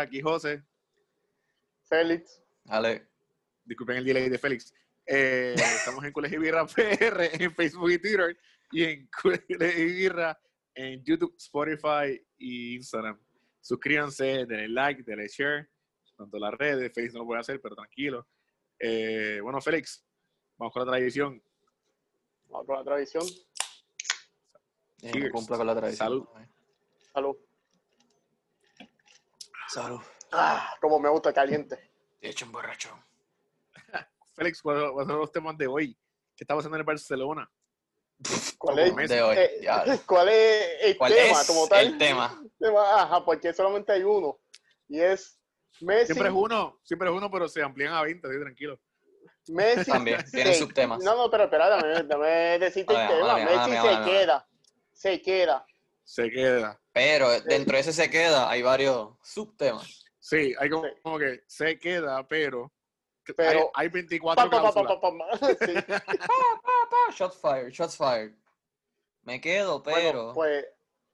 Aquí José. Félix. Ale. Disculpen el delay de Félix. Eh, estamos en y Birra PR en Facebook y Twitter y en Cule y Birra en YouTube, Spotify y Instagram. Suscríbanse, denle like, denle share, tanto las redes, Félix no lo puede hacer, pero tranquilo. Eh, bueno, Félix, vamos con la tradición. Vamos con la tradición. Eh, con la tradición. Salud. Salud. Salud. Ah, como me gusta caliente. De hecho, un borracho. Félix, ¿cuáles son los temas de hoy? ¿Qué está pasando en el Barcelona? ¿Cuál es. De hoy. eh. ¿Cuál es el ¿Cuál tema es como tal? el tema? Ajá, porque solamente hay uno. Y es Messi. Siempre es uno, siempre es uno, pero se amplían a 20, así tranquilo. Messi También, tiene subtemas. No, no, pero espera, dame, dame decirte el tema. Messi se queda. Se queda. Se queda. Pero dentro de ese se queda, hay varios subtemas. Sí, hay como, Sí. como que se queda, pero, Pero- hay, hay 24 Pa, pa, pa, pa, cláusulas. pa, pa, pa. Sí. Shots fired, shots fired. Me quedo, pero. Bueno, pues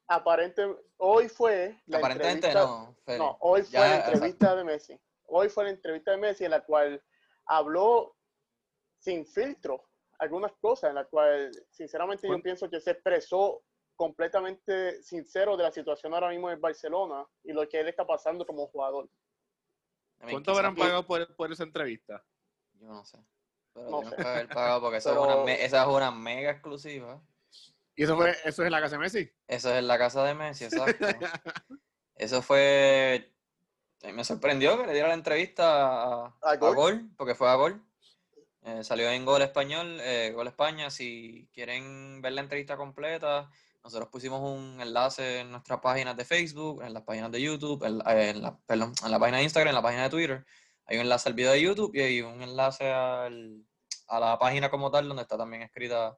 aparentemente hoy fue la aparentemente entrevista- no. Feli. No, hoy fue Ya, la entrevista de Messi. Hoy fue la entrevista de Messi en la cual habló sin filtro algunas cosas, en la cual sinceramente yo ¿Cuán- pienso que se expresó completamente sincero de la situación ahora mismo en Barcelona y lo que él está pasando como jugador. ¿Cuánto habrán pagado por, por esa entrevista? Yo no sé. Pero No sé. que haber pagado porque esa, es una, me- esa es una mega exclusiva. ¿Y eso fue eso es en la casa de Messi? Eso es en la casa de Messi, exacto. Eso fue. eh, Me sorprendió que le diera la entrevista a, ¿A a Gol? Gol, porque fue a Gol. Eh, salió en Gol Español, eh, Gol España. Si quieren ver la entrevista completa, nosotros pusimos un enlace en nuestras páginas de Facebook, en las páginas de YouTube, en, la- eh, en la, perdón, en la página de Instagram, en la página de Twitter. Hay un enlace al video de YouTube y hay un enlace al- a la página como tal, donde está también escrita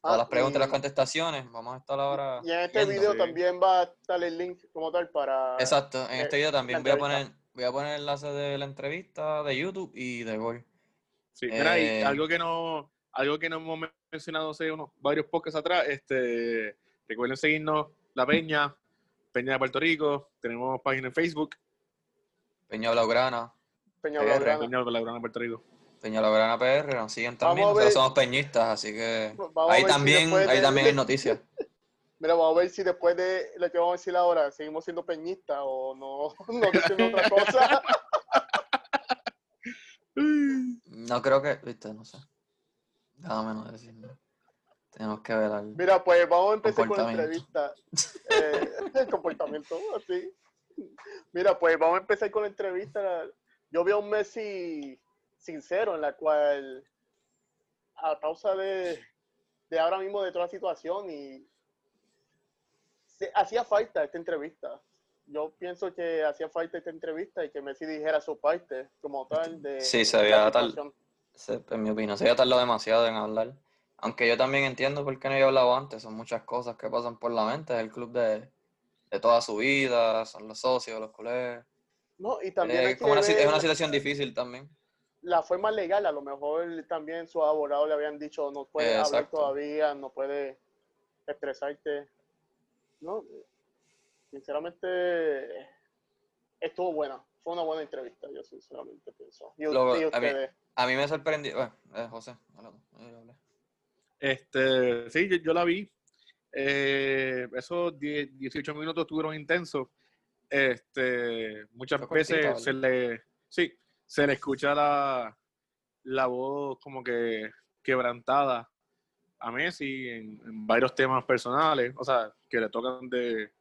todas Ah, las preguntas y las contestaciones. Vamos a estar ahora. Y en este viendo. video sí. también va a estar el link como tal para... Exacto, en este eh, video también voy a poner, voy a poner el enlace de la entrevista de YouTube y de Gol. Sí, mira, y Eh, algo que no, algo que no hemos mencionado hace unos varios podcasts atrás, este, recuerden seguirnos La Peña, Peña de Puerto Rico, tenemos página en Facebook, Peña Blaugrana, Peña Blaugrana. Peña de la Puerto Rico. Peña Blaugrana PR, nos siguen también, Vamos nosotros somos peñistas, así que Vamos ahí si también, ahí de- también hay noticias. Mira, vamos a ver si después de lo que vamos a decir ahora seguimos siendo peñistas o no, no diciendo otra cosa. No creo que, viste, no sé. Déjame no decirlo. Tenemos que ver algo. Mira, pues vamos a empezar con la entrevista. Eh, el comportamiento, así. Mira, pues vamos a empezar con la entrevista. Yo vi a un Messi sincero en la cual, a causa de, de ahora mismo de toda la situación, y se- hacía falta esta entrevista. Yo pienso que hacía falta esta entrevista y que Messi dijera su parte como tal de Sí, se la tal- en mi opinión, se había tardado demasiado en hablar. Aunque yo también entiendo por qué no había hablado antes. Son muchas cosas que pasan por la mente. Es el club de, de toda su vida, son los socios, los culés. No, y también hay Es, como una, es situación difícil también. la forma legal, a lo mejor también sus abogados le habían dicho no puedes Eh, hablar todavía, no puedes expresarte. No, sinceramente estuvo buena, fue una buena entrevista, yo sinceramente pienso. Y, Luego, y a mí- ustedes, A mí me sorprendió. Bueno, eh, José, habla tú, yo hablé. Este, sí, yo, yo la vi. Eh, esos 10, 18 minutos estuvieron intensos. Este, muchas veces se le, sí, se le escucha la, la voz como que quebrantada a Messi en, en varios temas personales, o sea, que le tocan de,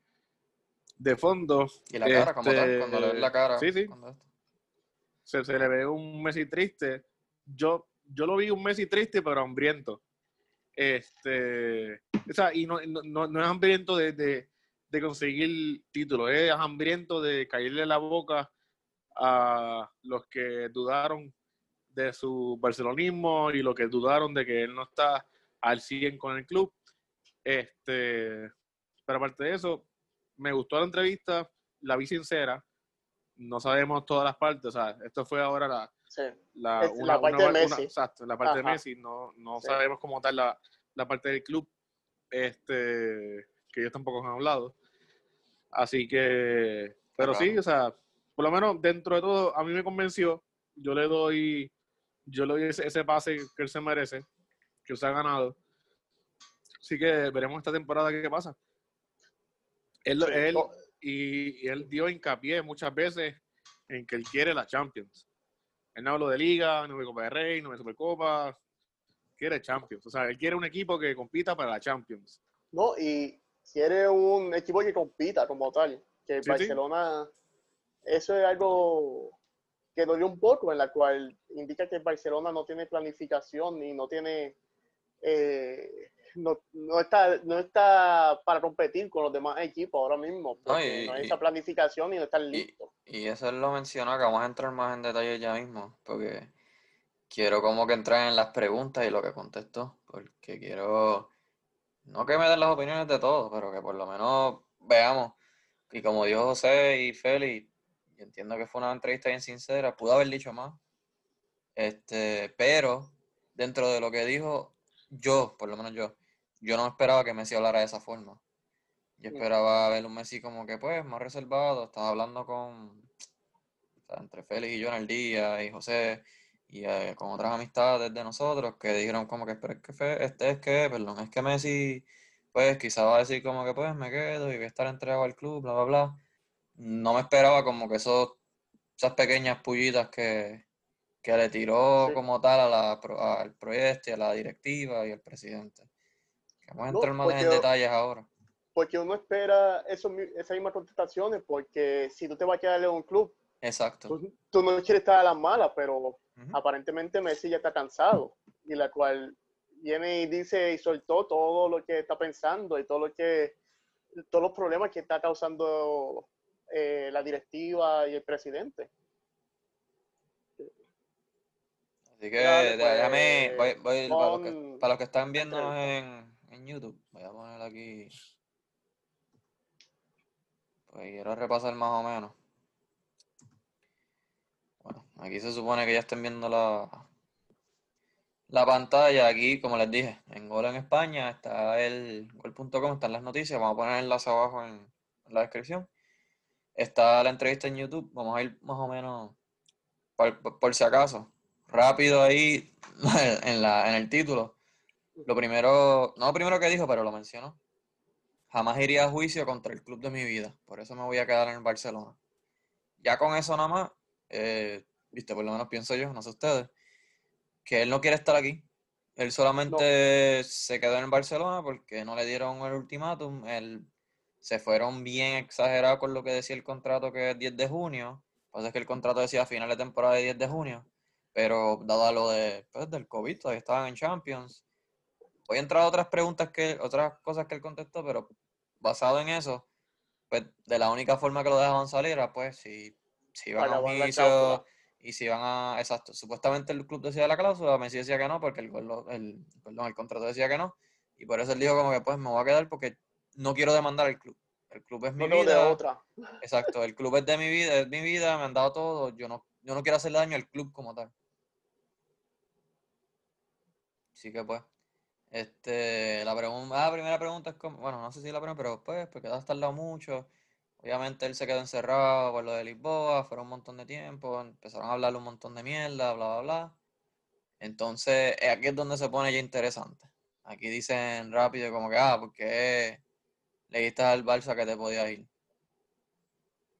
de fondo. Y la cara, como tal, Este, cuando le ves la cara. Sí, sí, se, se le ve un Messi triste. Yo, yo lo vi un Messi triste, pero hambriento. Este, o sea, y no, no, no- es hambriento de, de, de conseguir títulos, es hambriento de caerle la boca a los que dudaron de su barcelonismo y los que dudaron de que él no está al 100 con el club. Este, pero aparte de eso, me gustó la entrevista, la vi sincera, no sabemos todas las partes, o sea, esto fue ahora la, sí. la, Es la parte de Messi. exacto, la parte de Ajá. Messi, no, no Sí. sabemos cómo tal la, la parte del club, este, que ellos tampoco han hablado. Así que, Pero Claro. sí, o sea, por lo menos dentro de todo, a mí me convenció. Yo le doy, yo le doy ese, ese pase que él se merece, que se ha ganado. Así que veremos esta temporada qué pasa. Él, Sí, él- no, y, y él dio hincapié muchas veces en que él quiere la Champions. Él no habló de Liga, no de Copa de Rey, no de Supercopa. Quiere Champions. O sea, él quiere un equipo que compita para la Champions. No, y quiere un equipo que compita como tal. Que sí. Barcelona, eso es algo que dolió un poco, en la cual indica que Barcelona no tiene planificación ni no tiene, eh, no, no está, no está para competir con los demás equipos ahora mismo. Porque y- no hay y- esa planificación y no están Y, listos. y eso él lo mencionó, que vamos a entrar más en detalle ya mismo, porque quiero como que entrar en las preguntas y lo que contestó, porque quiero, no que me den las opiniones de todos, pero que por lo menos veamos. Y como dijo José y Félix, yo entiendo que fue una entrevista bien sincera, pudo haber dicho más, este, pero dentro de lo que dijo, yo, por lo menos yo, yo no esperaba que Messi hablara de esa forma. Yo esperaba ver un Messi como que pues más reservado, estaba hablando con, o sea, entre Félix y yo en el día, y José, y eh, con otras amistades de nosotros que dijeron como que, pero es que, Fe- este es que, perdón, es que Messi, pues quizá va a decir como que pues me quedo y voy a estar entregado al club, bla, bla, bla. No me esperaba como que esos, esas pequeñas pullitas que, que le tiró Sí. como tal a la, al proyecto y a la directiva y al presidente. Que vamos a No, entrar más en porque- detalles ahora. Porque uno espera eso, esas mismas contestaciones, porque si tú te vas a quedar en un club, Exacto. tú, tú no quieres estar a las malas, pero Ujú. aparentemente Messi ya está cansado y la cual viene y dice y soltó todo lo que está pensando y todo lo que todos los problemas que está causando eh, la directiva y el presidente. Así que Dale, pues, déjame, voy, voy- para, los que, para los que están viendo entrevista. en, en YouTube, voy a poner aquí. Pues quiero repasar más o menos. Bueno, aquí se supone que ya estén viendo la, la pantalla. Aquí, como les dije, en Gol en España está el gol.com, están las noticias. Vamos a poner el enlace abajo en, en la descripción. Está la entrevista en YouTube. Vamos a ir más o menos por, por- por si acaso. Rápido ahí en, la, en el título. Lo primero, no lo primero que dijo, pero lo mencionó. Jamás iría a juicio contra el club de mi vida. Por eso me voy a quedar en el Barcelona. Ya con eso nada más, eh, viste, por lo menos pienso yo, no sé ustedes, que él no quiere estar aquí. Él solamente se quedó en el Barcelona porque no le dieron el ultimátum. Él, se fueron bien exagerados con lo que decía el contrato que es 10 de junio. Pasa es que el contrato decía final de temporada de 10 de junio. Pero dado lo de, pues, del COVID, todavía estaban en Champions. Voy a entrar a otras preguntas que, otras cosas que él contestó, pero basado en eso, pues de la única forma que lo dejaban salir era pues si, si iban a un la juicio cláusula. y si iban a. Exacto. Supuestamente el club decía la cláusula, Messi decía que no, porque el, el, perdón, el contrato decía que no. Y por eso él dijo como que pues me voy a quedar porque no quiero demandar al club. El club es mi No tengo de vida. otra. Exacto, el club es de mi vida, es mi vida, me han dado todo. Yo no, yo no quiero hacerle daño al club como tal. Así que pues. Este, la pregunta, la primera pregunta es como, bueno, no sé si la primera, pero pues, porque has tardado mucho. Obviamente él se quedó encerrado por lo de Lisboa, fueron un montón de tiempo, empezaron a hablarle un montón de mierda, bla, bla, bla. Entonces, eh, aquí es donde se pone ya interesante. Aquí dicen rápido como que, ah, porque le dijiste al Barça que te podías ir.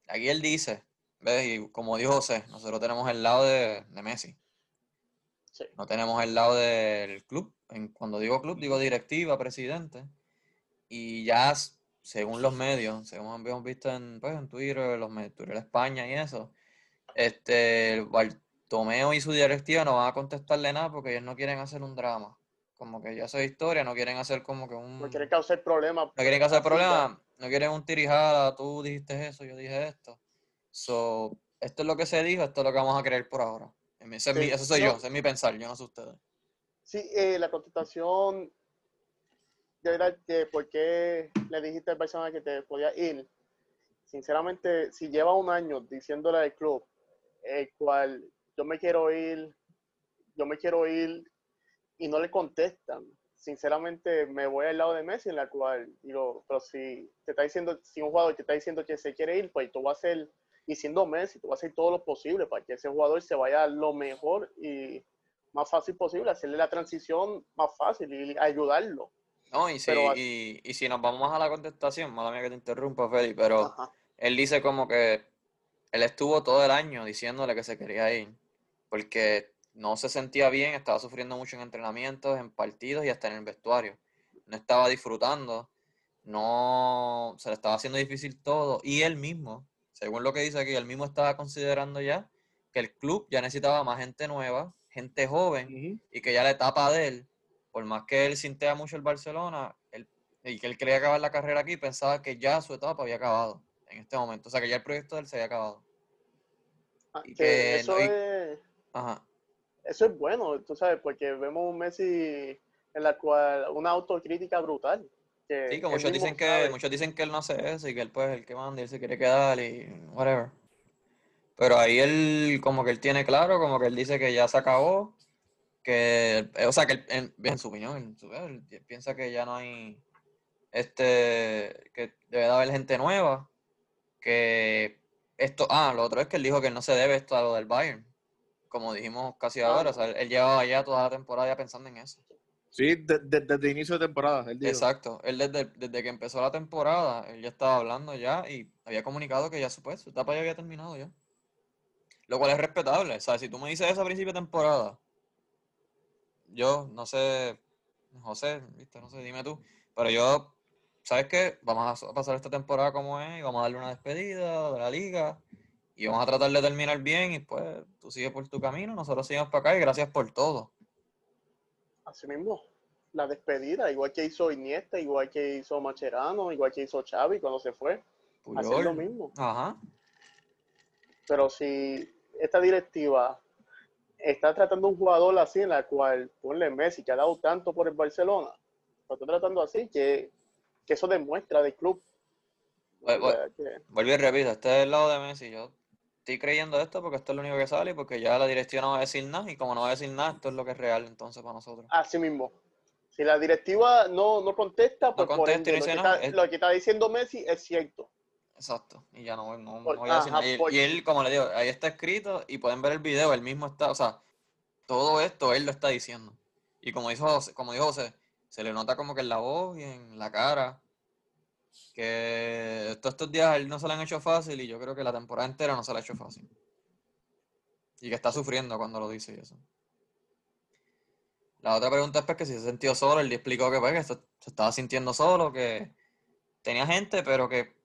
Aquí él dice, ¿ves? Y como dijo José, nosotros tenemos el lado de Messi. Sí. No tenemos el lado del club. En- cuando digo club, digo directiva, presidente. Y ya, según los medios, según hemos visto en, pues, en Twitter, los medios, Twitter España y eso, este, Bartomeo y su directiva no van a contestarle nada porque ellos no quieren hacer un drama. Como que ya es historia, no quieren hacer como que un... No quiere causar problemas. No quieren causar problemas, no quieren un tirijada, tú dijiste eso, yo dije esto. So, esto es lo que se dijo, esto es lo que vamos a creer por ahora. Ese, es mi- Sí, ese soy no. yo, ese es mi pensar, yo no sé ustedes. Sí, eh, la contestación de verdad que por qué le dijiste al Barcelona que te podía ir. Sinceramente, si lleva un año diciéndole al club, el cual yo me quiero ir, yo me quiero ir, y no le contestan. sinceramente me voy al lado de Messi, en la cual digo, pero si te está diciendo, si un jugador te está diciendo que se quiere ir, pues tú vas a hacer, y siendo Messi, tú vas a hacer todo lo posible para que ese jugador se vaya lo mejor y más fácil posible, hacerle la transición más fácil y ayudarlo. No, y si, Pero- y, y si nos vamos a la contestación, mala mía que te interrumpa, Feli, pero Ajá. él dice como que él estuvo todo el año diciéndole que se quería ir, porque no se sentía bien, estaba sufriendo mucho en entrenamientos, en partidos y hasta en el vestuario. No estaba disfrutando, no se le estaba haciendo difícil todo, y él mismo, según lo que dice aquí, él mismo estaba considerando ya que el club ya necesitaba más gente nueva, gente joven, y que ya la etapa de él, por más que él sintea mucho el Barcelona, él, y que él quería acabar la carrera aquí, pensaba que ya su etapa había acabado en este momento. O sea, que ya el proyecto de él se había acabado. Ah, y que que eso, no- y- es, Ajá. eso es bueno, tú sabes, porque vemos un Messi en la cual una autocrítica brutal. Que Sí, como él muchos dicen que sabe. muchos dicen que él no hace eso y que él pues el que manda y él se quiere quedar y whatever. Pero ahí él como que él tiene claro, como que él dice que ya se acabó, que o sea que él- en, en su opinión, en su- él piensa que ya no hay este que debe de haber gente nueva, que esto, ah, lo otro es que él dijo que no se debe esto a lo del Bayern, como dijimos casi Ah, ahora, o sea, él, él llevaba ya toda la temporada ya pensando en eso. Sí, de- de- desde inicio de temporada. Exacto, él desde, desde que empezó la temporada, él ya estaba hablando ya y había comunicado que ya su, pues, su etapa ya había terminado ya. Lo cual es respetable, o sea, si tú me dices eso a principio de temporada, yo no sé, José, viste, no sé, dime tú, pero yo, ¿sabes qué? Vamos a pasar esta temporada como es y vamos a darle una despedida de la liga y vamos a tratar de terminar bien y pues tú sigues por tu camino, nosotros seguimos para acá y gracias por todo. Así mismo, la despedida, igual que hizo Iniesta, igual que hizo Macherano, igual que hizo Xavi cuando se fue, lo mismo. Ajá. Pero si esta directiva está tratando un jugador así, en la cual, ponle Messi, que ha dado tanto por el Barcelona, lo está tratando así, que, que eso demuestra del club. Vuelvo y repito, este es el lado de Messi. Yo estoy creyendo esto porque esto es lo único que sale y porque ya la directiva no va a decir nada y como no va a decir nada, esto es lo que es real entonces para nosotros. Así mismo. Si la directiva no, no contesta, pues contesta ende, lo, que está, es- lo que está diciendo Messi es cierto. Exacto. Y ya no, no, no Por- voy a decir ajá, nada. Y, por- y él, como le digo, ahí está escrito y pueden ver el video, él mismo está, o sea, todo esto él lo está diciendo. Y como dijo José, como dijo José, se le nota como que en la voz y en la cara que estos días a él no se le han hecho fácil y yo creo que la temporada entera no se le ha hecho fácil. Y que está sufriendo cuando lo dice y eso. La otra pregunta es pues, que si se sintió solo, él le explicó que, pues, que se, se estaba sintiendo solo, que tenía gente, pero que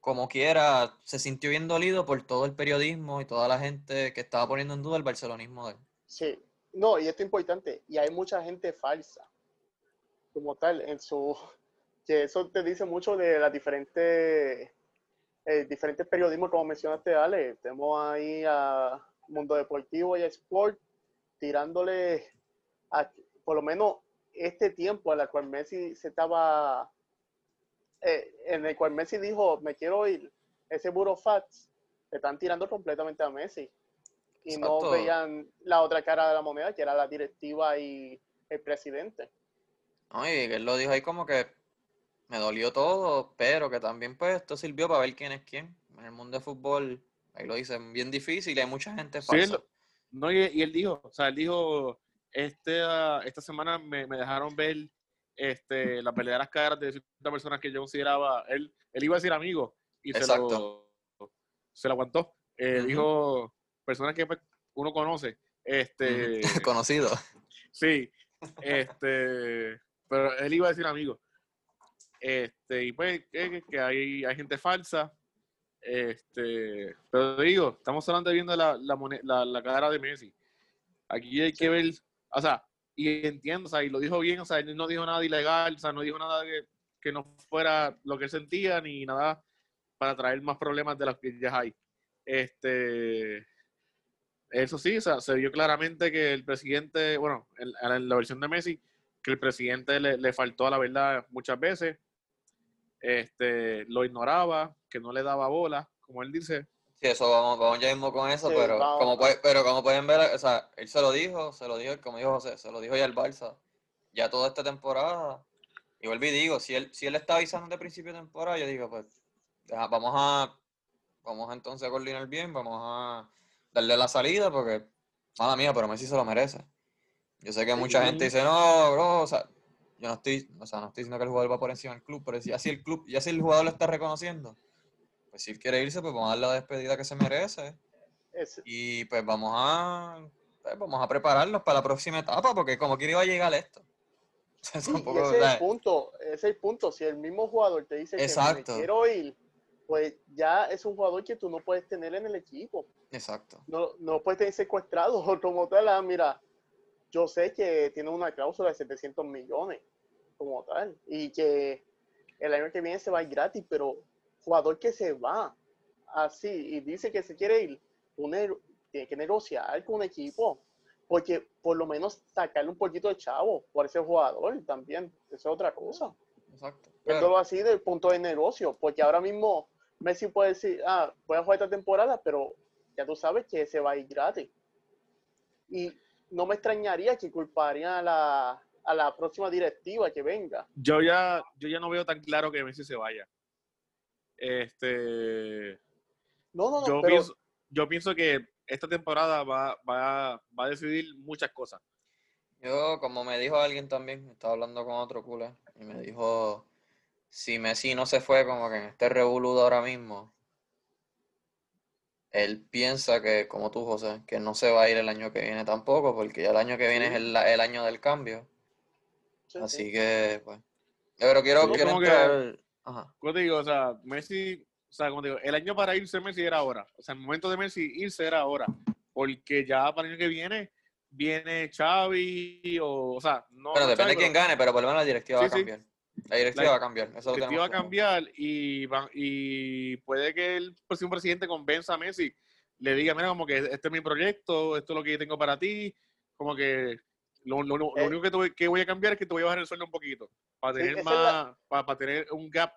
como quiera se sintió bien dolido por todo el periodismo y toda la gente que estaba poniendo en duda el barcelonismo de él. Sí. No, y esto es importante. Y hay mucha gente falsa, como tal, en su... Que eso te dice mucho de las diferentes... eh, diferentes periodismos, como mencionaste, Ale. Tenemos ahí a Mundo Deportivo y a Sport tirándole, a, por lo menos este tiempo en el cual Messi se estaba... eh, en el cual Messi dijo, me quiero ir, ese Burofax, le están tirando completamente a Messi. Y no Exacto. veían la otra cara de la moneda, que era la directiva y el presidente. ¿no? Y él lo dijo ahí como que me dolió todo, pero que también pues esto sirvió para ver quién es quién. En el mundo de fútbol, ahí lo dicen, bien difícil y hay mucha gente Sí, falsa. él- no, y, y él dijo, o sea, él dijo, este, ah, esta semana me, me dejaron ver este, las verdaderas caras de ciertas personas que yo consideraba, él, él iba a decir amigo y se lo, se lo aguantó. Eh. Dijo personas que pues, uno conoce. Este. Conocido. Sí, este, pero él iba a decir amigo. Este, y pues que, que hay, hay gente falsa. Este, pero digo, estamos hablando de viendo la, la, la, la cara de Messi. Aquí hay que ver, o sea, y entiendo, o sea, y lo dijo bien, o sea, él no dijo nada ilegal, o sea, no dijo nada que, que no fuera lo que él sentía, ni nada para traer más problemas de los que ya hay. Este, eso sí, o sea, se vio claramente que el presidente, bueno, en, en la versión de Messi, que el presidente le, le faltó a la verdad muchas veces, este, lo ignoraba, que no le daba bola, como él dice. Sí, eso vamos, vamos ya mismo con eso, Sí, pero, vamos. como puede- pero como pueden ver, o sea, él se lo dijo, se lo dijo, como dijo José, se lo dijo ya el Barça. ya toda esta temporada, y vuelvo y digo, si él, si él está avisando de principio de temporada, yo digo, pues, ya, vamos a, vamos entonces a coordinar bien, vamos a darle la salida, porque, mala mía, pero Messi se lo merece. Yo sé que mucha gente dice, no, bro, o sea, yo no estoy, o sea, no estoy diciendo que el jugador va por encima del club, pero si así el club, ya si el jugador lo está reconociendo, pues si él quiere irse, pues vamos a darle la despedida que se merece. Y pues vamos a pues, vamos a prepararnos para la próxima etapa, porque como quiera iba a llegar esto. Sí, y Tampoco, ese es el punto, ese es el punto. Si el mismo jugador te dice que me quiero ir, pues ya es un jugador que tú no puedes tener en el equipo. Exacto. No, no puedes tener secuestrado como tal. ah, mira, yo sé que tiene una cláusula de 700 millones como tal y que el año que viene se va a ir gratis, pero jugador que se va así y dice que se quiere ir, tú ne- tienes que negociar con un equipo porque por lo menos sacarle un poquito de chavo por ese jugador también, eso es otra cosa. Exacto. Pero, así del punto de negocio, porque ahora mismo Messi puede decir, ah, voy a jugar esta temporada, pero ya tú sabes que se va a ir gratis. Y no me extrañaría que culparían a la, a la próxima directiva que venga. Yo ya, yo ya no veo tan claro que Messi se vaya. Este, No, no, no, yo, pero pienso, yo pienso que esta temporada va, va, va a decidir muchas cosas. yo, como me dijo alguien también, estaba hablando con otro culé, y me dijo, si Messi no se fue como que en este revoludo ahora mismo, él piensa que, como tú, José, que no se va a ir el año que viene tampoco, porque ya el año que viene Sí. es el, el año del cambio. sí, Así sí. que, pues. Pero quiero, Sí, quiero como que-. Ajá. Como te digo, o sea, Messi, o sea, como te digo, el año para irse Messi era ahora. O sea, el momento de Messi irse era ahora. Porque ya para el año que viene, viene Xavi o, o sea, no. Bueno, no depende de quién pero gane, pero por lo menos la directiva va a cambiar. La directiva La- va a cambiar. Eso La directiva va a cambiar y, va- y puede que el próximo presidente convenza a Messi, le diga, mira, como que este es mi proyecto, esto es lo que yo tengo para ti, como que lo, lo- lo Eh. único que, te voy- que voy a cambiar es que te voy a bajar el sueldo un poquito, para tener más, la- para, para tener un gap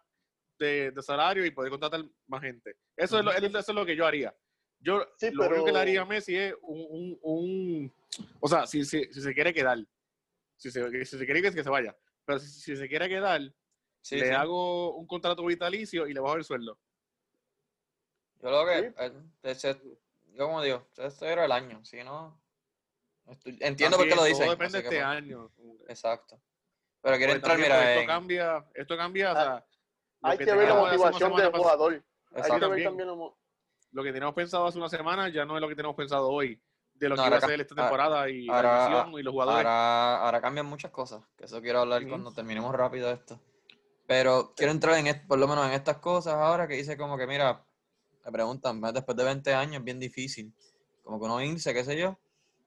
de, de salario y poder contratar más gente. Eso, es lo, eso es lo que yo haría. Yo Sí, lo único que le haría a Messi es un, un, un- o sea, si, si, si se quiere quedar, si se, si se quiere que, que se vaya, pero si, si se quiere quedar, Sí, le sí. hago un contrato vitalicio y le bajo el sueldo. Yo lo que. Sí. eh, yo como digo, este era el año. Si no. estoy- entiendo por qué lo dicen. Todo depende de este pues, año. Exacto. Pero quiero entrar, mira. pues, esto en- cambia, esto cambia, o Ah, sea, Hay que que ver la motivación del jugador. Hay que Exacto. ver también. Lo que teníamos pensado hace una semana ya no es lo que tenemos pensado hoy, de lo No, que iba a ser esta temporada y ahora- la división y los jugadores. Ahora, ahora cambian muchas cosas, que eso quiero hablar Ujú. cuando terminemos rápido esto. Pero quiero entrar en por lo menos en estas cosas ahora que dice como que, mira, me preguntan, "Ves, después de 20 años es bien difícil, como que uno irse, qué sé yo.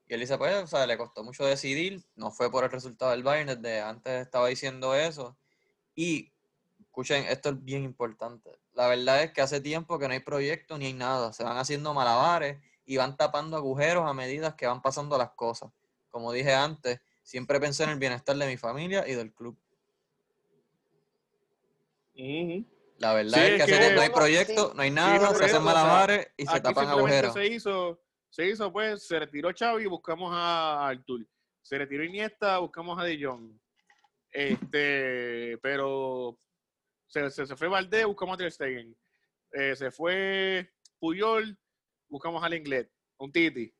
Y él dice, pues, o sea, le costó mucho decidir, no fue por el resultado del Bayern, desde antes estaba diciendo eso. Y, escuchen, esto es bien importante. La verdad es que hace tiempo que no hay proyecto ni hay nada, se van haciendo malabares y van tapando agujeros a medida que van pasando las cosas. Como dije antes, siempre pensé en el bienestar de mi familia y del club. La verdad Sí, es que, es que- no hay proyecto, sí. no hay nada, se hacen eso, o sea, malabares y se tapan agujeros. se hizo, se hizo, pues, se retiró Xavi y buscamos a Artur. Se retiró Iniesta, buscamos a De Jong. Este, pero se, se, se fue Valdés, buscamos a Ter Stegen. Eh, se fue Puyol, buscamos al Inglés, un Titi.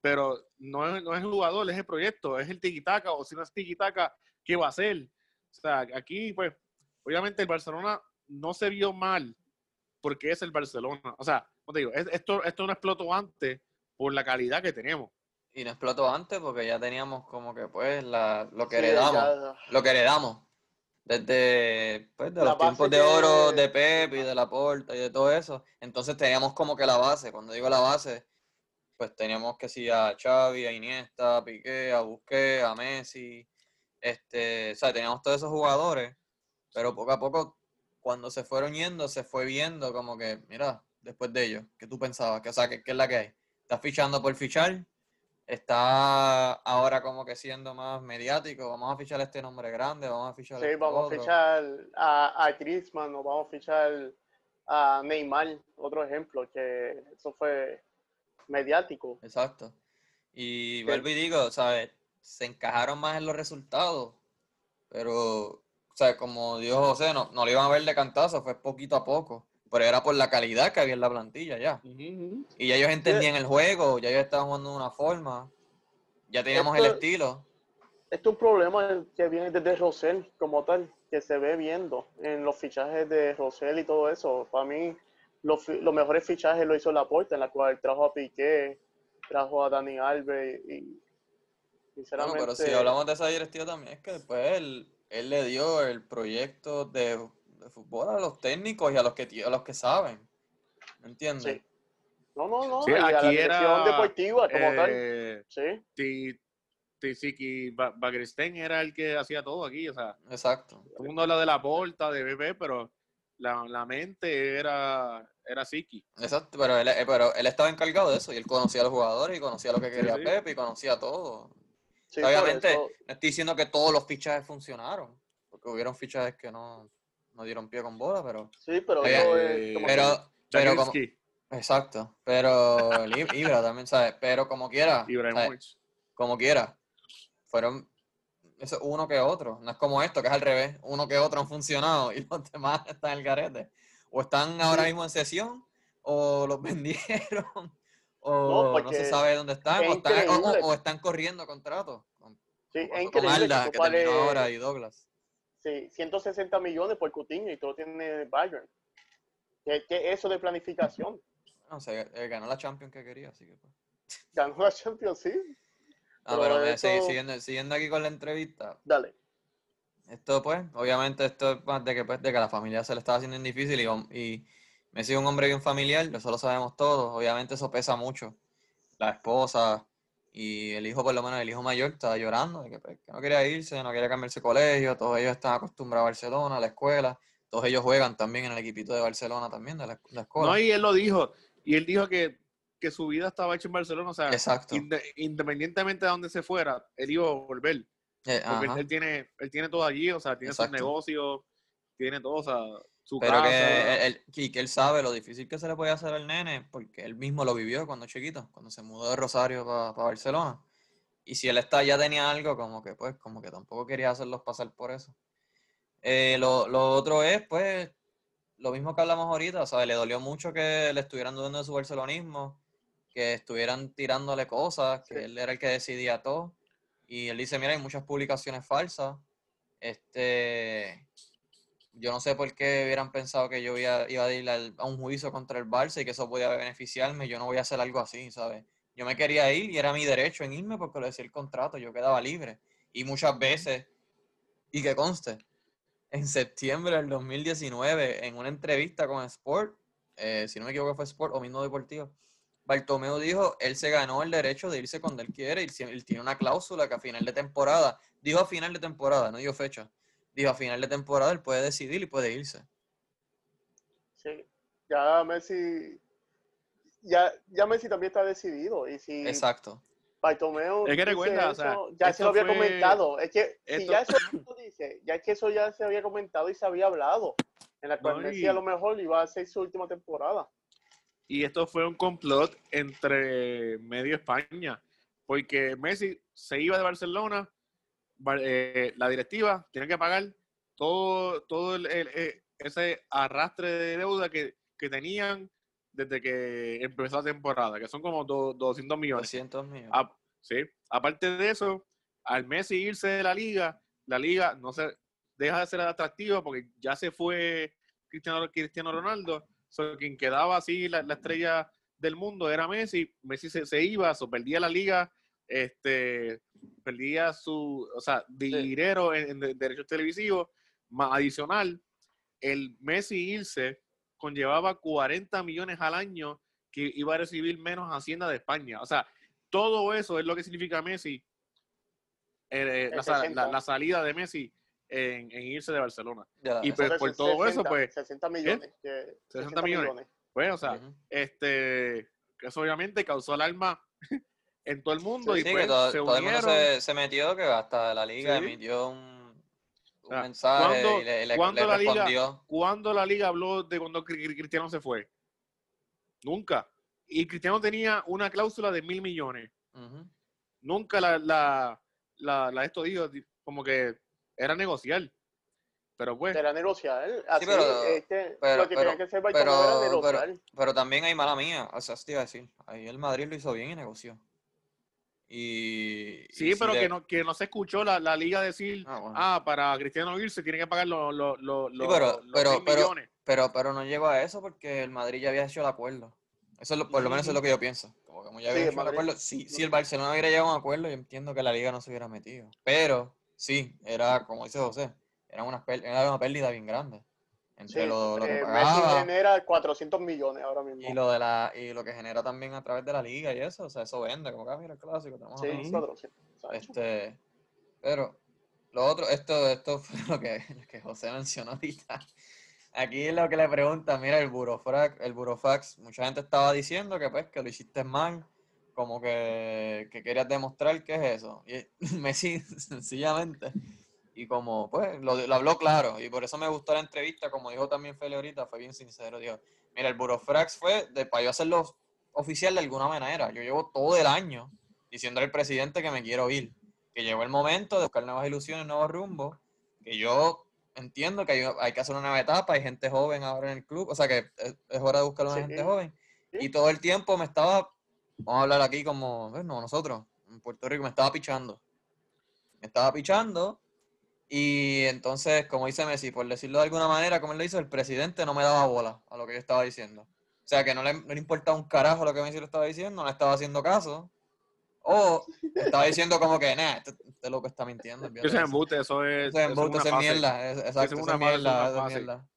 Pero no es, no es el jugador, es el proyecto, es el tiquitaca, o si no es tiquitaca, ¿qué va a hacer? O sea, aquí, pues, obviamente el Barcelona no se vio mal porque es el Barcelona. O sea, como te digo, es- esto, esto no explotó antes por la calidad que tenemos. Y no explotó antes porque ya teníamos como que pues la, lo que Sí, heredamos. ya- Lo que heredamos. Desde pues, de La los tiempos de que- oro de Pep y de la Porta y de todo eso. Entonces teníamos como que la base. Cuando digo la base, pues teníamos que sí a Xavi, a Iniesta, a Piqué, a Busquets, a Messi. Este, o sea, teníamos todos esos jugadores. Pero poco a poco, cuando se fueron yendo, se fue viendo como que, mira, después de ellos, ¿qué tú pensabas? Que, o sea, ¿qué, qué es la que hay? ¿Estás fichando por fichar? Está ahora como que siendo más mediático. Vamos a fichar este nombre grande, vamos a fichar Sí, este vamos a fichar a, a Griezmann o vamos a fichar a Neymar, otro ejemplo, que eso fue mediático. Exacto. Y vuelvo y digo, ¿sabes? Se encajaron más en los resultados. pero, o sea, como dijo José, no, no lo iban a ver de cantazo, fue poquito a poco. Pero era por la calidad que había en la plantilla ya. Y ya ellos entendían el juego, ya ellos estaban jugando de una forma. Ya teníamos el estilo. Esto es un problema que viene desde Rosell como tal, que se ve viendo en los fichajes de Rosell y todo eso. Para mí, los, los mejores fichajes lo hizo Laporta, en la cual trajo a Piqué, trajo a Dani Alves y Bueno, sinceramente... pero si hablamos de esa directiva también, es que después él, él le dio el proyecto de, de fútbol a los técnicos y a los que, a los que saben. ¿Me entiendes? Sí. No, no, no. Sí, la aquí dirección era, deportiva como tal. Eh, Sí. Ti- Tiziki Ba- Bagristen era el que hacía todo aquí, o sea, Exacto. todo el mundo habla de la porta, de BP, pero la, la mente era, era Siki. Exacto, pero él, eh, pero él estaba encargado de eso y él conocía a los jugadores y conocía lo que Sí, quería sí. Pepe y conocía todo. Sí, Obviamente, no estoy diciendo que todos los fichajes funcionaron, porque hubieron fichajes que no, no dieron pie con bola, pero... sí, pero Eh, eso es como Pero, pero como, exacto, pero Ibra también, ¿sabes? Pero como quiera, ¿sabes? Como quiera, fueron eso, uno que otro, no es como esto, que es al revés, uno que otro han funcionado y los demás están en el garete. O están ahora mismo en sesión, o los vendieron, o no, se sabe dónde están, es o están, o- están corriendo contratos. Con, sí, es con increíble Alda, que que terminó ahora, y Douglas. Sí, 160 millones por Coutinho y todo tiene Bayern. ¿Qué, qué es eso de planificación? No sé, eh, ganó la Champions que quería, así que pues. Ganó la Champions, sí. Ah, Pero pero eso- sí, siguiendo, siguiendo aquí con la entrevista, Dale. Esto, pues, obviamente, esto es más de que, pues, de que la familia se le estaba haciendo difícil y, y Messi es un hombre bien familiar, eso lo sabemos todos. Obviamente, eso pesa mucho. La esposa y el hijo, por lo menos el hijo mayor, estaba llorando de que, pues, que no quería irse, no quería cambiarse de colegio. Todos ellos están acostumbrados a Barcelona, a la escuela. Todos ellos juegan también en el equipito de Barcelona, también, de la, la escuela. No, y él lo dijo. Y él dijo que, que su vida estaba hecha en Barcelona. O sea, Exacto. independientemente de donde se fuera, él iba a volver. Eh, Porque él, tiene, él tiene todo allí, o sea, tiene Exacto. sus negocios, tiene todo, o sea, su Pero casa. que él, él- y que él sabe lo difícil que se le puede hacer al nene, porque él mismo lo vivió cuando chiquito, cuando se mudó de Rosario para Barcelona. Y si él está, ya tenía algo, como que pues, como que tampoco quería hacerlos pasar por eso. Eh, lo, lo otro es, pues, lo mismo que hablamos ahorita, sea, le dolió mucho que le estuvieran dudando de su barcelonismo, que estuvieran tirándole cosas, que Sí. él era el que decidía todo. Y él dice, mira, hay muchas publicaciones falsas. Este, yo no sé por qué hubieran pensado que yo iba, iba a ir al- a un juicio contra el Barça y que eso podía beneficiarme. Yo no voy a hacer algo así, ¿sabes? Yo me quería ir y era mi derecho en irme porque lo decía el contrato, yo quedaba libre. Y muchas veces, y que conste, en septiembre del 2019, en una entrevista con Sport, eh, si no me equivoco fue Sport o mismo Deportivo, Bartomeu dijo, él se ganó el derecho de irse cuando él quiere, y si- él tiene una cláusula que a final de temporada, dijo a final de temporada, no dijo fecha, dijo a final de temporada él puede decidir y puede irse. Sí. Ya Messi. Ya, ya Messi también está decidido. Y si Exacto. Bartomeu. Es que dice recuerda, o sea, ya se lo había fue- comentado. Es que si ya eso tú dices, ya es que eso ya se había comentado y se había hablado. En la cual No, Messi y- a lo mejor iba a hacer su última temporada. Y esto fue un complot entre medio España, porque Messi se iba de Barcelona, Bar- eh, la directiva tiene que pagar todo, todo el- el- eh, ese arrastre de deuda que, que tenían desde que empezó la temporada, que son como do- 200 millones. 200 millones. A- sí. Aparte de eso, al Messi irse de la liga, la liga no se deja de ser atractiva porque ya se fue Cristiano, Cristiano Ronaldo. So, quien quedaba así la, la estrella del mundo era Messi. Messi se, se iba, so, perdía la liga, este, perdía su, o sea, dinero en, en de- derechos televisivos, más adicional, el Messi irse conllevaba 40 millones al año que iba a recibir menos Hacienda de España. O sea, todo eso es lo que significa Messi, eh, la, sa- 60. la- la salida de Messi en, en irse de Barcelona. Ya y pues, Por todo eso, 60, pues, 60 millones. que- 60 millones. Pues, o sea, este, eso obviamente causó alarma en todo el mundo y Sí, pues que todo, se todo el mundo unieron. se, se metió, que hasta la liga Sí. emitió un, un sea, mensaje ¿cuándo- y le, le- cuándo le la liga-. ¿Cuándo la liga habló de cuando Cri- Cri- Cristiano se fue? Nunca. Y Cristiano tenía una cláusula de mil millones. Nunca la, la, la, la esto dijo di- como que era negociar. Pero pues, Era negociar. Así, pero- es que pero- lo que pero- tenía que era pero, pero, negociar. pero también hay mala mía, o sea, te iba a decir. Ahí el Madrid lo hizo bien y negoció. Y. y sí, si pero le- que no, que no se escuchó la, la liga decir, Ah, bueno. ah, para Cristiano irse tiene que pagar los los los Sí, pero- los pero- pero- millones. Pero, pero no llegó a eso porque el Madrid ya había hecho el acuerdo. Eso es lo- por lo menos eso es lo que yo pienso. Como, como ya había hecho el acuerdo, si, si el Barcelona hubiera llegado a un acuerdo, yo entiendo que la liga no se hubiera metido. Pero sí, era, como dice José, era una, era una pérdida bien grande. Entre Sí, lo, lo que Messi genera 400 millones ahora mismo. y lo de la y lo que genera también a través de la liga y eso, o sea, eso vende, como que ah, mira el clásico, tenemos Sí. 400. Sacho. Este, pero lo otro, esto, esto fue lo que, lo que José mencionó ahorita. Aquí es lo que le pregunta, mira, el burofax, el burofax, mucha gente estaba diciendo que pues que lo hiciste mal, como que, que querías demostrar que es eso. Y Messi, sencillamente, y como pues lo, lo habló claro, y por eso me gustó la entrevista, como dijo también Feli ahorita, fue bien sincero, dijo, mira, el burofax fue de, para yo hacerlo oficial de alguna manera, yo llevo todo el año diciendo al presidente que me quiero ir, que llegó el momento de buscar nuevas ilusiones, nuevos rumbos, que yo entiendo que hay, hay que hacer una nueva etapa, hay gente joven ahora en el club, o sea que es, es hora de buscar una Sí. gente joven. Sí. Y todo el tiempo me estaba, vamos a hablar aquí como, bueno, nosotros, en Puerto Rico, me estaba pichando. Me estaba pichando y entonces, como dice Messi, por decirlo de alguna manera, como él lo hizo, el presidente no me daba bola a lo que yo estaba diciendo. O sea, que no le, no le importaba un carajo lo que Messi le estaba diciendo, no le estaba haciendo caso. O estaba diciendo como que, nah, este, este loco está mintiendo. Eso es eso". embuste, eso es, Eso es eso es eso mierda. es- Exacto, eso una eso es mierda, una eso es fase. mierda.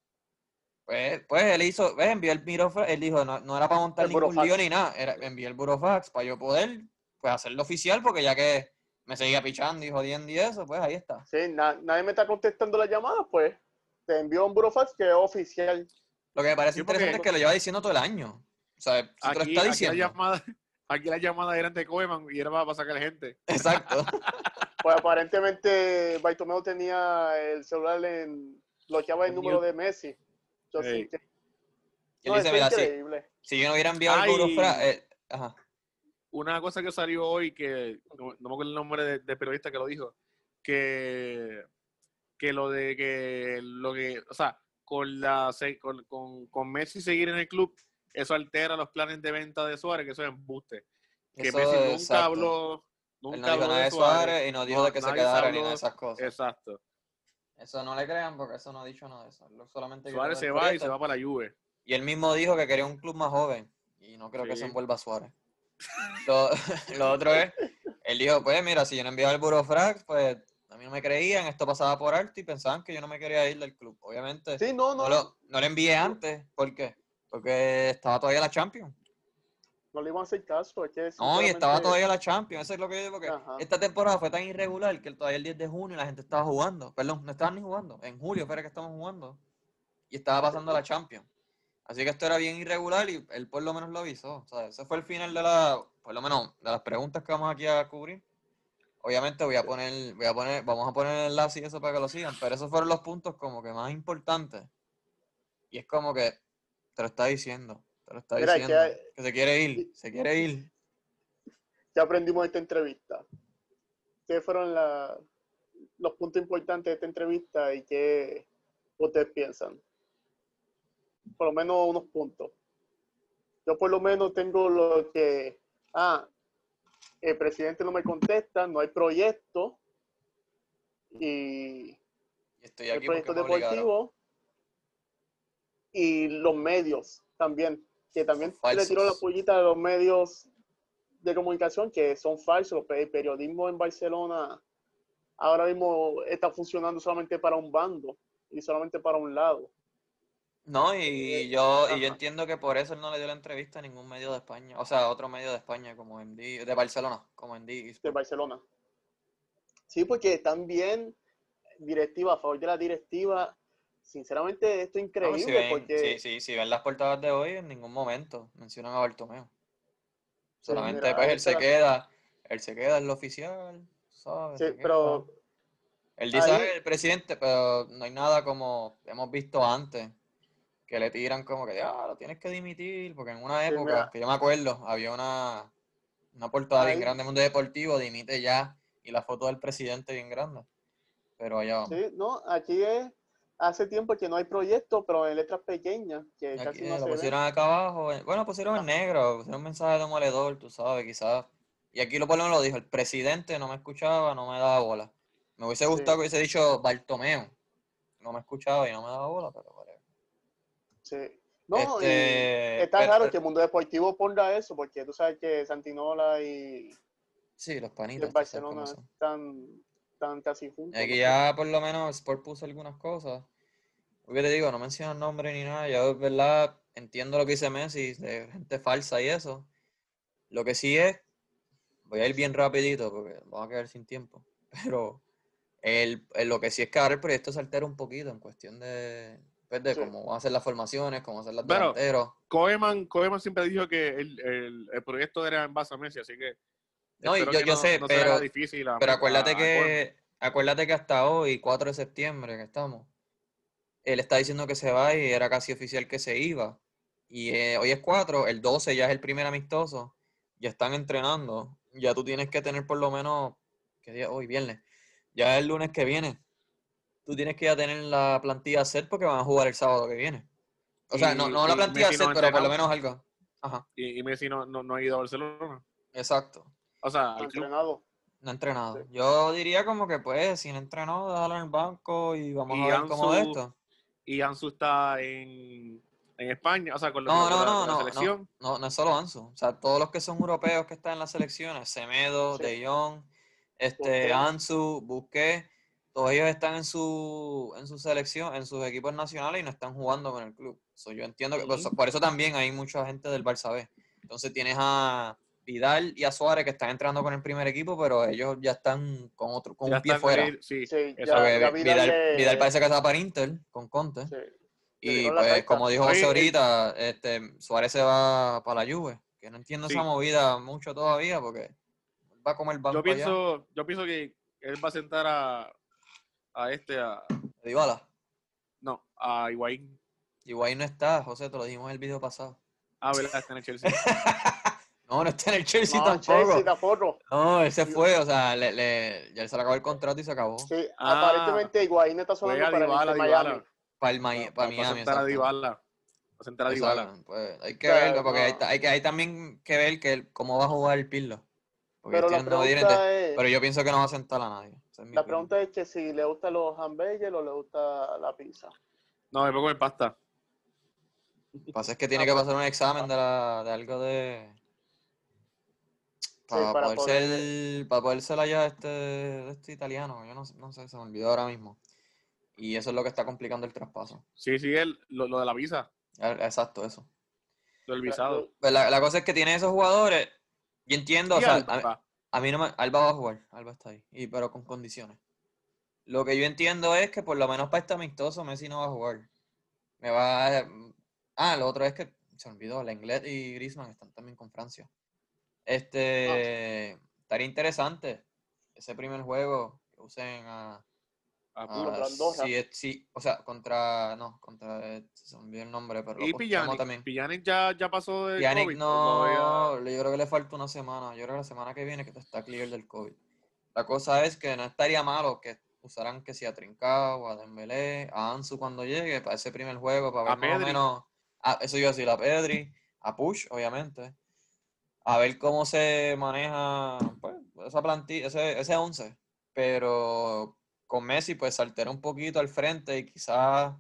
Pues, pues él hizo, ves, envió el burofax, él dijo, no, no era para montar El ningún lío ni nada, era, envié el burofax para yo poder, pues, hacerlo oficial, porque ya que me seguía pichando y jodiendo y eso, pues ahí está. Sí, na- nadie me está contestando las llamadas, pues te envió un burofax que es oficial. Lo que me parece Sí, porque- interesante es que lo lleva diciendo todo el año. O sea, si te lo Aquí, está aquí diciendo. la llamada, aquí la llamada eran de Koeman y era para, para sacar gente. Exacto. Pues aparentemente Bartomeu tenía el celular en bloqueaba el En número de Messi. Yo Sí. sí que- Y él no, dice, mira, si yo no hubiera enviado Ay. el burofax, eh, ajá. Una cosa que salió hoy, que no, no me acuerdo el nombre de- del periodista que lo dijo, que, que lo de que, lo que, o sea, con, la, se- con, con, con Messi seguir en el club, eso altera los planes de venta de Suárez, que eso es embuste. Que Eso Messi es nunca exacto. habló, Él nunca no dijo habló nada de de Suárez Suárez. y no dijo No, de que se quedara ni nada de esas cosas. Exacto. Eso no le crean porque eso no ha dicho nada de eso. Solamente Suárez se va y se va para la Juve. Y él mismo dijo que quería un club más joven. Y no creo que se envuelva Suárez. Lo, lo otro es, él dijo, pues mira, si yo no enviaba el Burofrax, pues a mí no me creían, esto pasaba por alto y pensaban que yo no me quería ir del club. Obviamente, Sí, no, no, no, lo, no lo envié antes. ¿Por qué? Porque estaba todavía la Champions. no le iban a hacer caso. Es que No, y estaba todavía la Champions. Eso es lo que yo digo, porque Ajá. esta temporada fue tan irregular que todavía el 10 de junio la gente estaba jugando. Perdón, no estaban ni jugando. En julio fue que estamos jugando. Y estaba pasando la Champions. Así que esto era bien irregular y él por lo menos lo avisó. O sea, ese fue el final de la, por lo menos, de las preguntas que vamos aquí a cubrir. Obviamente voy a poner, voy a poner, vamos a poner el enlace y eso para que lo sigan, pero esos fueron los puntos como que más importantes. Y es como que te lo está diciendo, te lo está Mira, que diciendo, hay- que se quiere ir, se quiere ir. ¿Qué aprendimos de esta entrevista? ¿Qué fueron la- los puntos importantes de esta entrevista y qué ustedes piensan? Por lo menos unos puntos. Yo por lo menos tengo lo que, ah, el presidente no me contesta, no hay proyecto y estoy el aquí porque proyecto deportivo y los medios también, que también le tiró la pollita a los medios de comunicación que son falsos. El periodismo en Barcelona ahora mismo está funcionando solamente para un bando y solamente para un lado. No, y Eh, yo, y yo entiendo que por eso él no le dio la entrevista a ningún medio de España, o sea, otro medio de España como MD, de Barcelona, como de Barcelona. Sí, porque también directiva, a favor de la directiva, sinceramente esto es No, increíble si ven, porque sí, sí, si ven las portadas de hoy, en ningún momento mencionan a Bartomeu. Solamente mira, pues él se queda, él se queda en lo oficial, ¿sabes? Sí, pero Él dice, ahí- "Ay, el presidente, pero no hay nada como hemos visto antes, que le tiran como que, ah, lo tienes que dimitir, porque en una época, que yo me acuerdo, había una, una portada bien grande en Mundo Deportivo, dimite ya, y la foto del presidente bien grande. pero allá vamos. Sí, no, aquí es hace tiempo que no hay proyecto, pero en letras pequeñas, que Aquí, casi eh, no lo se ven. pusieron acá abajo. eh, Bueno, pusieron en negro, pusieron un mensaje demoledor, tú sabes, quizás. Y aquí lo por lo menos lo dijo, el presidente no me escuchaba, no me daba bola. Me hubiese Sí. gustado que hubiese dicho Bartomeo. No me escuchaba y no me daba bola, pero whatever. Sí. No, y Este, está pero- raro que el mundo deportivo ponga eso, porque tú sabes que Santinola y, Sí, los y panitas. el Barcelona están, están casi juntos. Aquí ya por lo menos Sport puso algunas cosas. Porque te digo, no mencionan nombre ni nada. Yo, de verdad, entiendo lo que dice Messi, de gente falsa y eso. Lo que sí es, voy a ir bien rapidito porque vamos a quedar sin tiempo. Pero el, el- lo que sí es que ahora el proyecto se altera un poquito en cuestión de, pues, de Sí. cómo van a ser las formaciones, cómo van a ser los Pero- delanteros. Koeman, Koeman siempre dijo que el, el, el proyecto era en base a Messi, así que. No, yo- que yo sé, no pero- difícil a- Pero acuérdate a que, acuérdate que hasta hoy, 4 de septiembre que estamos, él está diciendo que se va y era casi oficial que se iba. Y eh, hoy es 4, el 12 ya es el primer amistoso, ya están entrenando. Ya tú tienes que tener por lo menos, ¿qué día? Hoy, viernes. Ya es el lunes que viene. Tú tienes que ya tener la plantilla set porque van a jugar el sábado que viene. O sea, no, Y- no la y plantilla Messi set, no pero por lo menos algo. Ajá, Y, y Messi no, no, no ha ido a Barcelona. exacto. O sea, No club. entrenado. No ha entrenado. Sí. Yo diría como que pues, si no entrenó, déjalo en el banco y vamos Y a ver cómo de Ansu- esto. Y Ansu está en, en España, o sea, con, la- No, no, la, no, la no, selección. No, no es solo Ansu. O sea, todos los que son europeos que están en las selecciones, Semedo, Sí. De Jong, este. Ansu, Busquets, todos ellos están en su, en su selección, en sus equipos nacionales y no están jugando con el club. So, yo entiendo que por eso, Ujú. por eso también hay mucha gente del Barça B. Entonces tienes a Vidal y a Suárez que están entrando con el primer equipo, pero ellos ya están con otro, con Ya un pie fuera. ahí, sí, Sí, ya- Vidal Vidal, le- Vidal parece que está para Inter con Conte. Sí. Y pues, como dijo José el- ahorita, este, Suárez se va para la Juve. Que no entiendo esa movida mucho todavía porque va a comer banco yo allá. pienso, yo pienso que él va a sentar a, a este, a, Dybala. no, a Higuaín. Igual no está, José, te lo dijimos en el video pasado. Ah, verdad, está en el Chelsea. No, no está en el Chelsea No, tampoco. Chelsea tampoco. No, él se fue, o sea, le, le- ya se le acabó el contrato y se acabó. Sí, Ah, aparentemente Higuaín está sonando para el Dybala, Inter Miami. Dybala. Para, el Miami, Va- para va a Miami. sentar a exacto. Dybala. Sentar a Dybala. pues, hay que verlo, porque hay, no. ta- hay que, hay también que ver que, cómo va a jugar el Pirlo. Porque Pero la es, pero yo pienso que no va a sentar a nadie. Esa es mi la pregunta es que si le gustan los hamburgues o le gusta la pizza. No, me pongo en pasta. Lo que pasa es que tiene que pasar un examen de, la, de algo de. Para, para poder poder- ser, para poder ser allá este, este italiano. Yo no, sé- no sé, se me olvidó ahora mismo. Y eso es lo que está complicando el traspaso. Sí, sí, el, lo, lo de la visa, Exacto, eso. lo del visado. Pues la, la cosa es que tiene esos jugadores. Yo entiendo, o sea, a, a mí no me. Alba va a jugar, Alba está ahí, y, pero con condiciones. Lo que yo entiendo es que por lo menos para este amistoso Messi no va a jugar. Me va a- Ah, lo otro es que se olvidó, Lenglet y Griezmann están también con Francia. Este estaría interesante ese primer juego que usen a, Ah, a- puro. Contra Andorra. sí, eh, sí, o sea, contra no, contra eh, se me olvidó el nombre, pero Y Pjanic, también. Pjanic ya, ya pasó de Pjanic COVID. no, todavía- yo creo que le falta una semana. Yo creo que la semana que viene que está clear del COVID. La cosa es que no estaría malo que usaran que si a Trincao, a Dembélé, a Ansu cuando llegue para ese primer juego, para A ver más o menos, a, eso iba a decir, a Pedri, a Push, obviamente, a ver cómo se maneja pues, esa plantilla, ese, ese 11, pero con Messi pues se altera un poquito al frente y quizás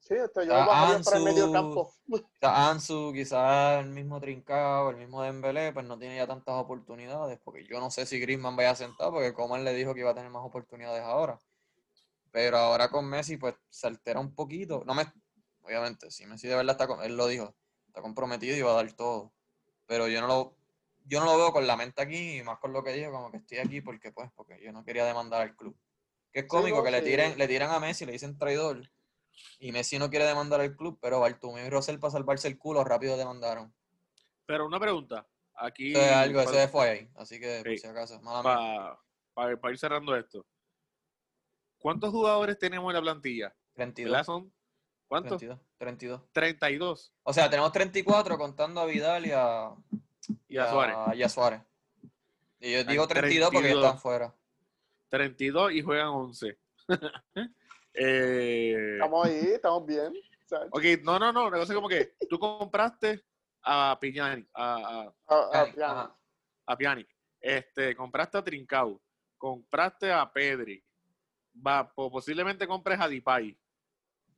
Sí, esto yo lo bajaría para el medio Ansu. campo. Quizás Ansu, quizás el mismo Trincao, el mismo Dembélé, pues no tiene ya tantas oportunidades, porque yo no sé si Griezmann vaya a sentar, porque Coman le dijo que iba a tener más oportunidades ahora. Pero ahora con Messi, pues se altera un poquito. No me, obviamente, si Messi de verdad está, él lo dijo, está comprometido y va a dar todo. Pero yo no lo, yo no lo veo con la mente aquí, y más con lo que dijo, como que estoy aquí porque pues, porque yo no quería demandar al club. Que es cómico no, que le tiren, le tiran a Messi, le dicen traidor. Y Messi no quiere demandar al club, pero Bartomeu y Rosell para salvarse el culo rápido demandaron. Pero una pregunta. Aquí. Eso es algo, para, ese fue ahí. Así que, por Sí. si acaso, para- para ir cerrando esto. ¿Cuántos jugadores tenemos en la plantilla? 32. ¿Verdad? Son. ¿Cuántos? 32. 32. 32. O sea, tenemos 34 contando a Vidal y a, Y a Suárez. y a Suárez. Y yo digo 32 porque ya 32. están fuera. 32 y juegan 11. eh, Estamos ahí, estamos bien. Sea, ok, no, no, no. Es como que tú compraste a Piñani, a, a, a- a- Ajá. ya. a Pjanic. Este, compraste a Trincao, compraste a Pedri, va, po- posiblemente compres a Dipay.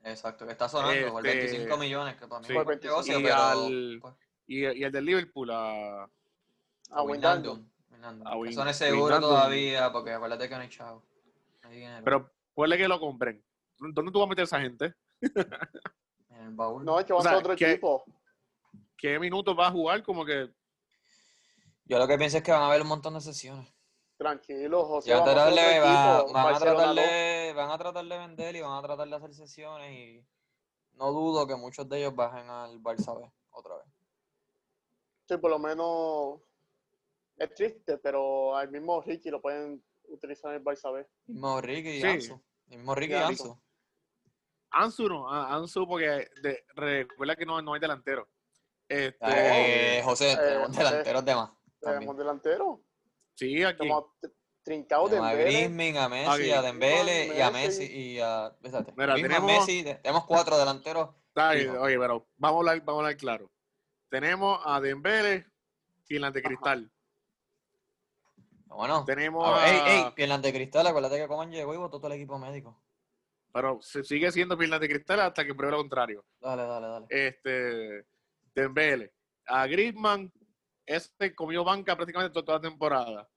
Exacto, que está sonando por Este, 25 millones, que para mí sí. es un Por 25 negocio, y pero... al- pues, Y, y el del Liverpool, a, A. Wijnaldum, A Win- no es seguro todavía, porque acuérdate que no hay chavo. No hay dinero. pero ponle que lo compren. ¿Dónde tú vas a meter a esa gente? en el baúl. No, es que va O sea, a ser otro equipo. ¿Qué minutos va a jugar? Como que Yo lo que pienso es que van a haber un montón de sesiones. Tranquilo, José. Van a, vamos a tratar hacer de, otro van, a Barcelona tratar no. de, van a tratar de vender y van a tratar de hacer sesiones y no dudo que muchos de ellos bajen al Barça B otra vez. Sí, por lo menos es triste, pero al mismo Ricky lo pueden utilizar en el Barça B. Mismo Ricky y Sí. Ansu. Mismo Ricky y Y Ansu. Ansu. No, Ansu porque de- recuerda que no, no hay delantero. Este, Eh, José, tenemos José. delanteros de más. Tenemos también. delantero. sí, aquí. Tenemos tr- Trincao de Griezmann, a Messi, a Dembele y a Messi. Y a... Espérate. Mira, tenemos- Messi, tenemos cuatro delanteros. Oye, pero vamos a hablar, vamos a hablar claro. Tenemos a Dembele, Finland de Cristal. Bueno, Tenemos a a, ver, ey, ey, Piernas de cristal, acuérdate que Coman llegó y votó todo el equipo médico. pero se sigue siendo Finland de Cristal hasta que pruebe lo contrario. Dale, dale, dale. Este, Dembele, a Griezmann, este comió banca prácticamente to- toda la temporada.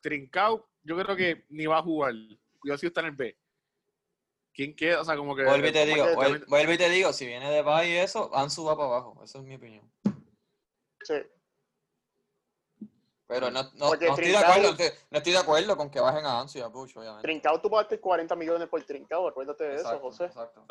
Trincao, yo creo que ni va a jugar. Cuidado si está en el B. ¿Quién queda? O sea, como que. Vuelvo y te digo, que vuel- también- vuelvo y te digo, si viene de Bay y eso, Ansu va para abajo. Esa es mi opinión. Sí. Pero no, no, Porque no estoy de acuerdo, no estoy, no estoy de acuerdo con que bajen a Ansu y a obviamente. Trincao tú pagaste 40 millones por Trincao, acuérdate de eso, José. exacto.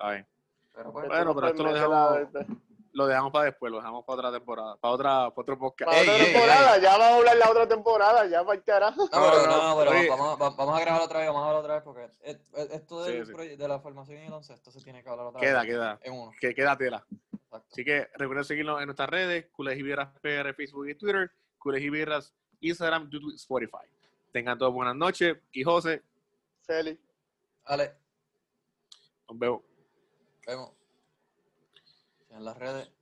Pero pues, Bueno, pero esto lo dejamos- la- Lo dejamos para después, lo dejamos para otra temporada, para otra, para otro podcast. Para Ey, otra ey, temporada, ey. ya vamos a hablar la otra temporada, ya para el carajo. No, pero, No, pero vamos, va- vamos a grabar otra vez, vamos a hablar otra vez porque es- es- esto del Sí, sí. proye- de la formación y el once, esto se tiene que hablar otra Queda, vez. queda. En uno. Que queda tela. Exacto. Así que recuerden seguirnos en nuestras redes, Birras PR, Facebook y Twitter, Birras, Instagram, YouTube, Spotify. Tengan todos buenas noches. Quijose, Feli. Dale, nos vemos. vemos. En las redes.